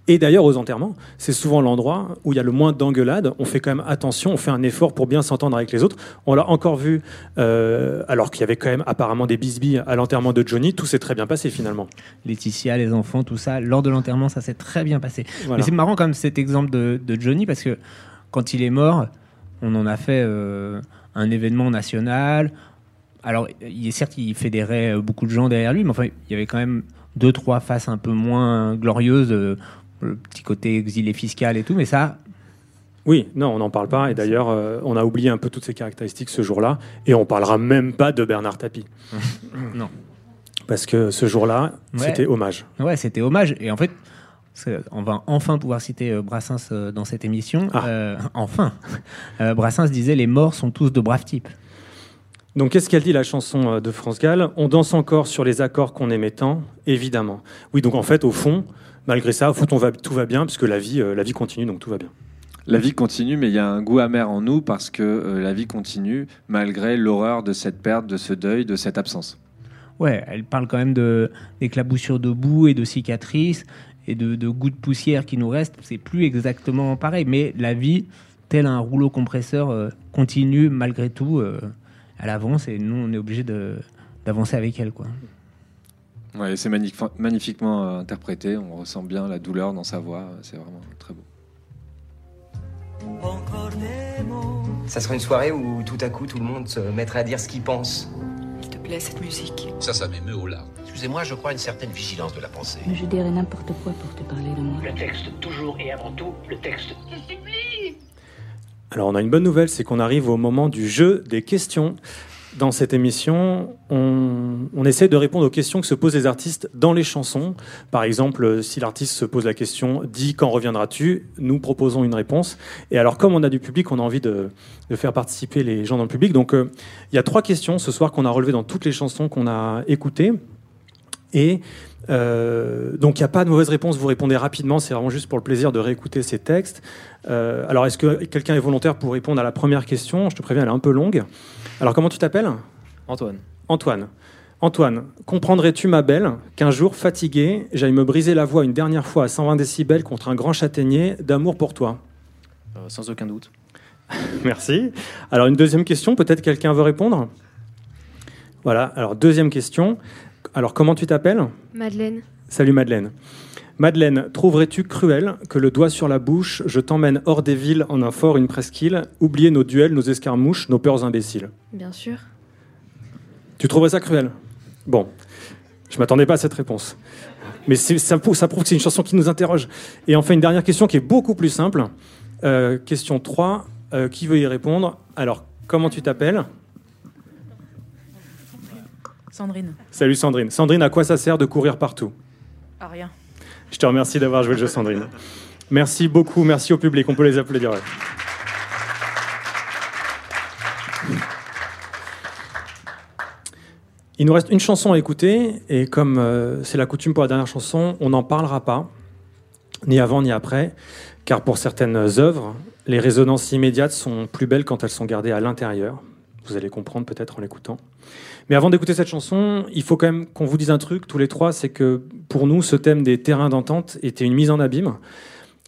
Speaker 1: Et d'ailleurs, aux enterrements, c'est souvent l'endroit où il y a le moins d'engueulades. On fait quand même attention, on fait un effort pour bien s'entendre avec les autres. On l'a encore vu, euh, alors qu'il y avait quand même apparemment des bisbilles à l'enterrement de Johnny. Tout s'est très bien passé finalement.
Speaker 9: Laetitia, les enfants, tout ça, lors de l'enterrement, ça s'est très bien passé.
Speaker 1: Voilà.
Speaker 9: Mais c'est marrant même cet exemple de, de Johnny parce que quand il est mort, on en a fait euh, un événement national. Alors, il est certes, il fédérait euh, beaucoup de gens derrière lui, mais enfin, il y avait quand même deux, trois faces un peu moins glorieuses, euh, le petit côté exilé fiscal et tout, mais ça,
Speaker 1: Oui, non, on n'en parle pas. Et d'ailleurs, on a oublié un peu toutes ces caractéristiques ce jour-là. Et on parlera même pas de Bernard Tapie. *laughs*
Speaker 9: non.
Speaker 1: Parce que ce jour-là,
Speaker 9: Ouais.
Speaker 1: c'était hommage.
Speaker 9: Ouais, c'était hommage. Et en fait, on va enfin pouvoir citer euh, Brassens euh, dans cette émission. Euh, enfin, *laughs* Euh, Brassens disait les morts sont tous de braves types.
Speaker 1: Donc, qu'est-ce qu'elle dit, la chanson de France Gall? On danse encore sur les accords qu'on aimait tant, évidemment. Oui, donc en fait, au fond, malgré ça, au fond, on va, tout va bien, puisque la vie, euh, la vie continue, donc tout va bien.
Speaker 10: La vie continue, mais il y a un goût amer en nous parce que euh, la vie continue malgré l'horreur de cette perte, de ce deuil, de cette absence.
Speaker 9: Ouais, elle parle quand même de d'éclaboussures de boue et de cicatrices et de, de goûts de poussière qui nous restent. C'est plus exactement pareil, mais la vie, tel un rouleau compresseur, euh, continue malgré tout. euh, elle avance et nous, on est obligé de d'avancer avec elle, quoi.
Speaker 10: Ouais, c'est magnif- magnifiquement euh, interprété. On ressent bien la douleur dans sa voix. C'est vraiment très beau.
Speaker 2: Ça serait une soirée où tout à coup tout le monde se mettrait à dire ce qu'il pense.
Speaker 13: Plaît, cette musique.
Speaker 18: Ça, ça m'émeut au larmes. Excusez-moi, je crois à une certaine vigilance de la pensée.
Speaker 19: Je dirais n'importe quoi pour te parler de moi.
Speaker 7: Le texte, toujours et avant tout, le texte.
Speaker 1: Alors on a une bonne nouvelle, c'est qu'on arrive au moment du jeu des questions. Dans cette émission, on, on essaie de répondre aux questions que se posent les artistes dans les chansons. Par exemple, si l'artiste se pose la question « Dis, quand reviendras-tu ?», nous proposons une réponse. Et alors, comme on a du public, on a envie de, faire participer les gens dans le public. Donc, euh, il y a trois questions ce soir qu'on a relevées dans toutes les chansons qu'on a écoutées. Et euh, donc, il n'y a pas de mauvaise réponse, vous répondez rapidement, c'est vraiment juste pour le plaisir de réécouter ces textes. Euh, alors, est-ce que quelqu'un est volontaire pour répondre à la première question? Je te préviens, elle est un peu longue. Alors, comment tu t'appelles
Speaker 20: Antoine.
Speaker 1: Antoine. Antoine, comprendrais-tu, ma belle, qu'un jour, fatigué, j'aille me briser la voix une dernière fois à 120 décibels contre un grand châtaignier d'amour pour toi?
Speaker 20: Euh, sans aucun doute. *laughs*
Speaker 1: Merci. Alors, une deuxième question, peut-être quelqu'un veut répondre? Voilà, alors deuxième question. Alors, comment tu t'appelles?
Speaker 21: Madeleine.
Speaker 1: Salut Madeleine. Madeleine, trouverais-tu cruel que le doigt sur la bouche, je t'emmène hors des villes en un fort, une presqu'île, oublier nos duels, nos escarmouches, nos peurs imbéciles?
Speaker 21: Bien sûr.
Speaker 1: Tu trouverais ça cruel? Bon, je m'attendais pas à cette réponse. Mais c'est- ça, prouve, ça prouve que c'est une chanson qui nous interroge. Et enfin, une dernière question qui est beaucoup plus simple. Euh, question 3, euh, qui veut y répondre? Alors, comment tu t'appelles?
Speaker 22: Sandrine.
Speaker 1: Salut Sandrine. Sandrine, à quoi ça sert de courir partout?
Speaker 22: Ah, rien.
Speaker 1: Je te remercie d'avoir joué le jeu, Sandrine. Merci beaucoup, merci au public. On peut les applaudir. Il nous reste une chanson à écouter, et comme euh, c'est la coutume pour la dernière chanson, on n'en parlera pas, ni avant ni après, car pour certaines œuvres, les résonances immédiates sont plus belles quand elles sont gardées à l'intérieur. Vous allez comprendre peut-être en l'écoutant. Mais avant d'écouter cette chanson, il faut quand même qu'on vous dise un truc, tous les trois, c'est que pour nous, ce thème des terrains d'entente était une mise en abîme.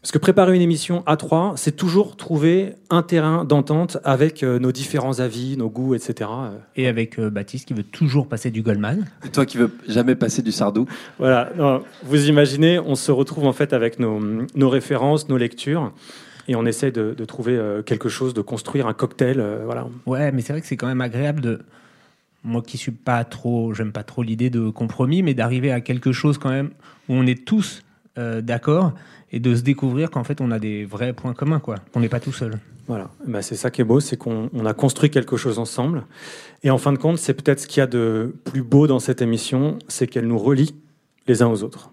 Speaker 1: Parce que préparer une émission à trois, c'est toujours trouver un terrain d'entente avec euh, nos différents avis, nos goûts, etc. Euh,
Speaker 9: Et avec euh, Baptiste qui veut toujours passer du Goldman.
Speaker 10: Et toi qui veux jamais passer du Sardou.
Speaker 1: Voilà, non, vous imaginez, on se retrouve en fait avec nos, nos références, nos lectures, et on essaie de, de trouver quelque chose, de construire un cocktail. euh, voilà.
Speaker 9: Ouais, mais c'est vrai que c'est quand même agréable de. Moi qui suis pas trop, j'aime pas trop l'idée de compromis, mais d'arriver à quelque chose quand même où on est tous euh, d'accord et de se découvrir qu'en fait on a des vrais points communs, quoi. On n'est pas tout seul.
Speaker 1: Voilà, Bah, c'est ça qui est beau, c'est qu'on on a construit quelque chose ensemble. Et en fin de compte, c'est peut-être ce qu'il y a de plus beau dans cette émission, c'est qu'elle nous relie les uns aux autres.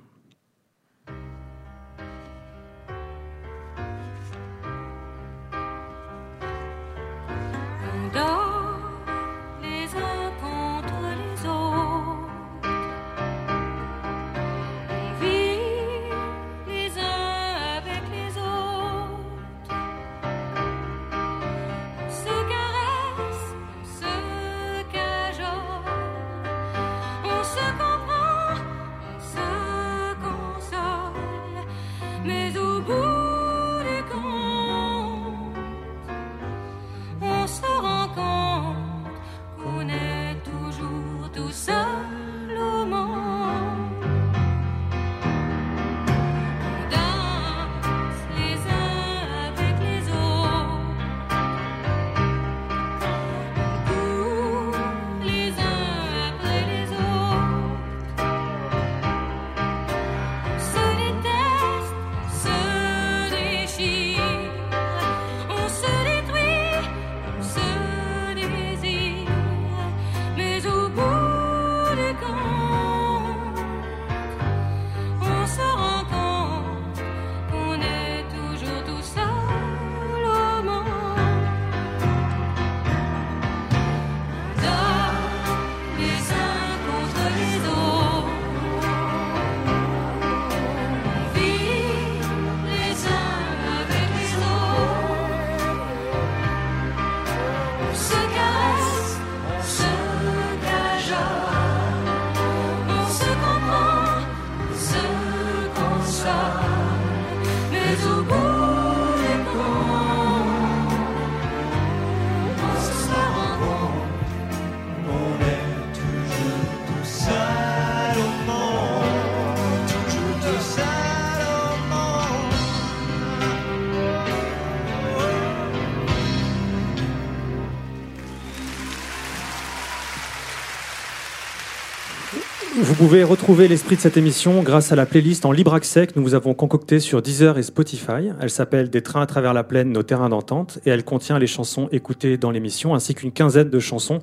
Speaker 1: Pouvez retrouver l'esprit de cette émission grâce à la playlist en libre accès que nous vous avons concoctée sur Deezer et Spotify. Elle s'appelle Des trains à travers la plaine, nos terrains d'entente et elle contient les chansons écoutées dans l'émission ainsi qu'une quinzaine de chansons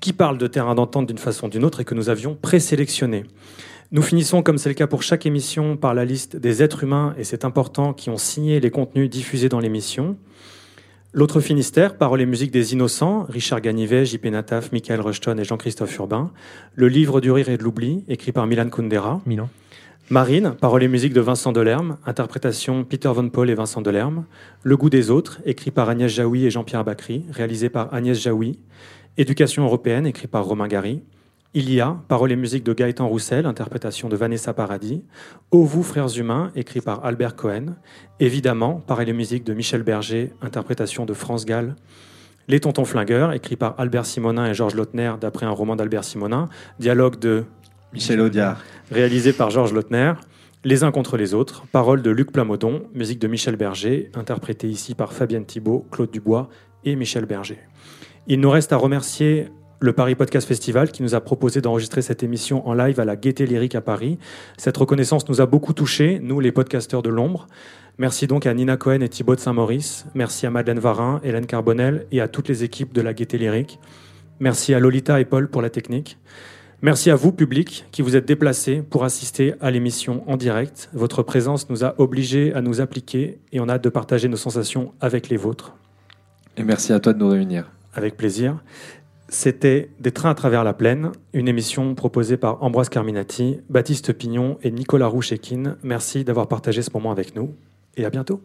Speaker 1: qui parlent de terrains d'entente d'une façon ou d'une autre et que nous avions présélectionnées. Nous finissons, comme c'est le cas pour chaque émission, par la liste des êtres humains, et c'est important, qui ont signé les contenus diffusés dans l'émission. L'autre Finistère, paroles et musique des Innocents, Richard Ganivet, JP Nataf, Michael Rushton et Jean-Christophe Urbain. Le livre du rire et de l'oubli, écrit par Milan Kundera.
Speaker 9: Milan.
Speaker 1: Marine, paroles et musique de Vincent Delerme, interprétation Peter Von Paul et Vincent Delerme. Le goût des autres, écrit par Agnès Jaoui et Jean-Pierre Bacry, réalisé par Agnès Jaoui. Éducation européenne, écrit par Romain Gary. Il y a, paroles et musique de Gaëtan Roussel, interprétation de Vanessa Paradis. Ô vous, frères humains, écrit par Albert Cohen. Évidemment, paroles et musique de Michel Berger, interprétation de France Gall. Les Tontons Flingueurs, écrit par Albert Simonin et Georges Lautner, d'après un roman d'Albert Simonin. Dialogue de
Speaker 10: Michel Audiard.
Speaker 1: réalisé par Georges Lautner. Les uns contre les autres, paroles de Luc Plamondon, musique de Michel Berger, interprétée ici par Fabienne Thibault, Claude Dubois et Michel Berger. Il nous reste à remercier le Paris Podcast Festival qui nous a proposé d'enregistrer cette émission en live à la Gaieté Lyrique à Paris. Cette reconnaissance nous a beaucoup touchés, nous les podcasteurs de l'ombre. Merci donc à Nina Cohen et Thibaut de Saint-Maurice. Merci à Madeleine Varin, Hélène Carbonel et à toutes les équipes de la Gaieté Lyrique. Merci à Lolita et Paul pour la technique. Merci à vous, public, qui vous êtes déplacés pour assister à l'émission en direct. Votre présence nous a obligés à nous appliquer et on a hâte de partager nos sensations avec les vôtres.
Speaker 10: Et merci à toi de nous réunir.
Speaker 1: Avec plaisir. C'était Des trains à travers la plaine, une émission proposée par Ambroise Carminati, Baptiste Pignon et Nicolas Rouchekin. Merci d'avoir partagé ce moment avec nous et à bientôt.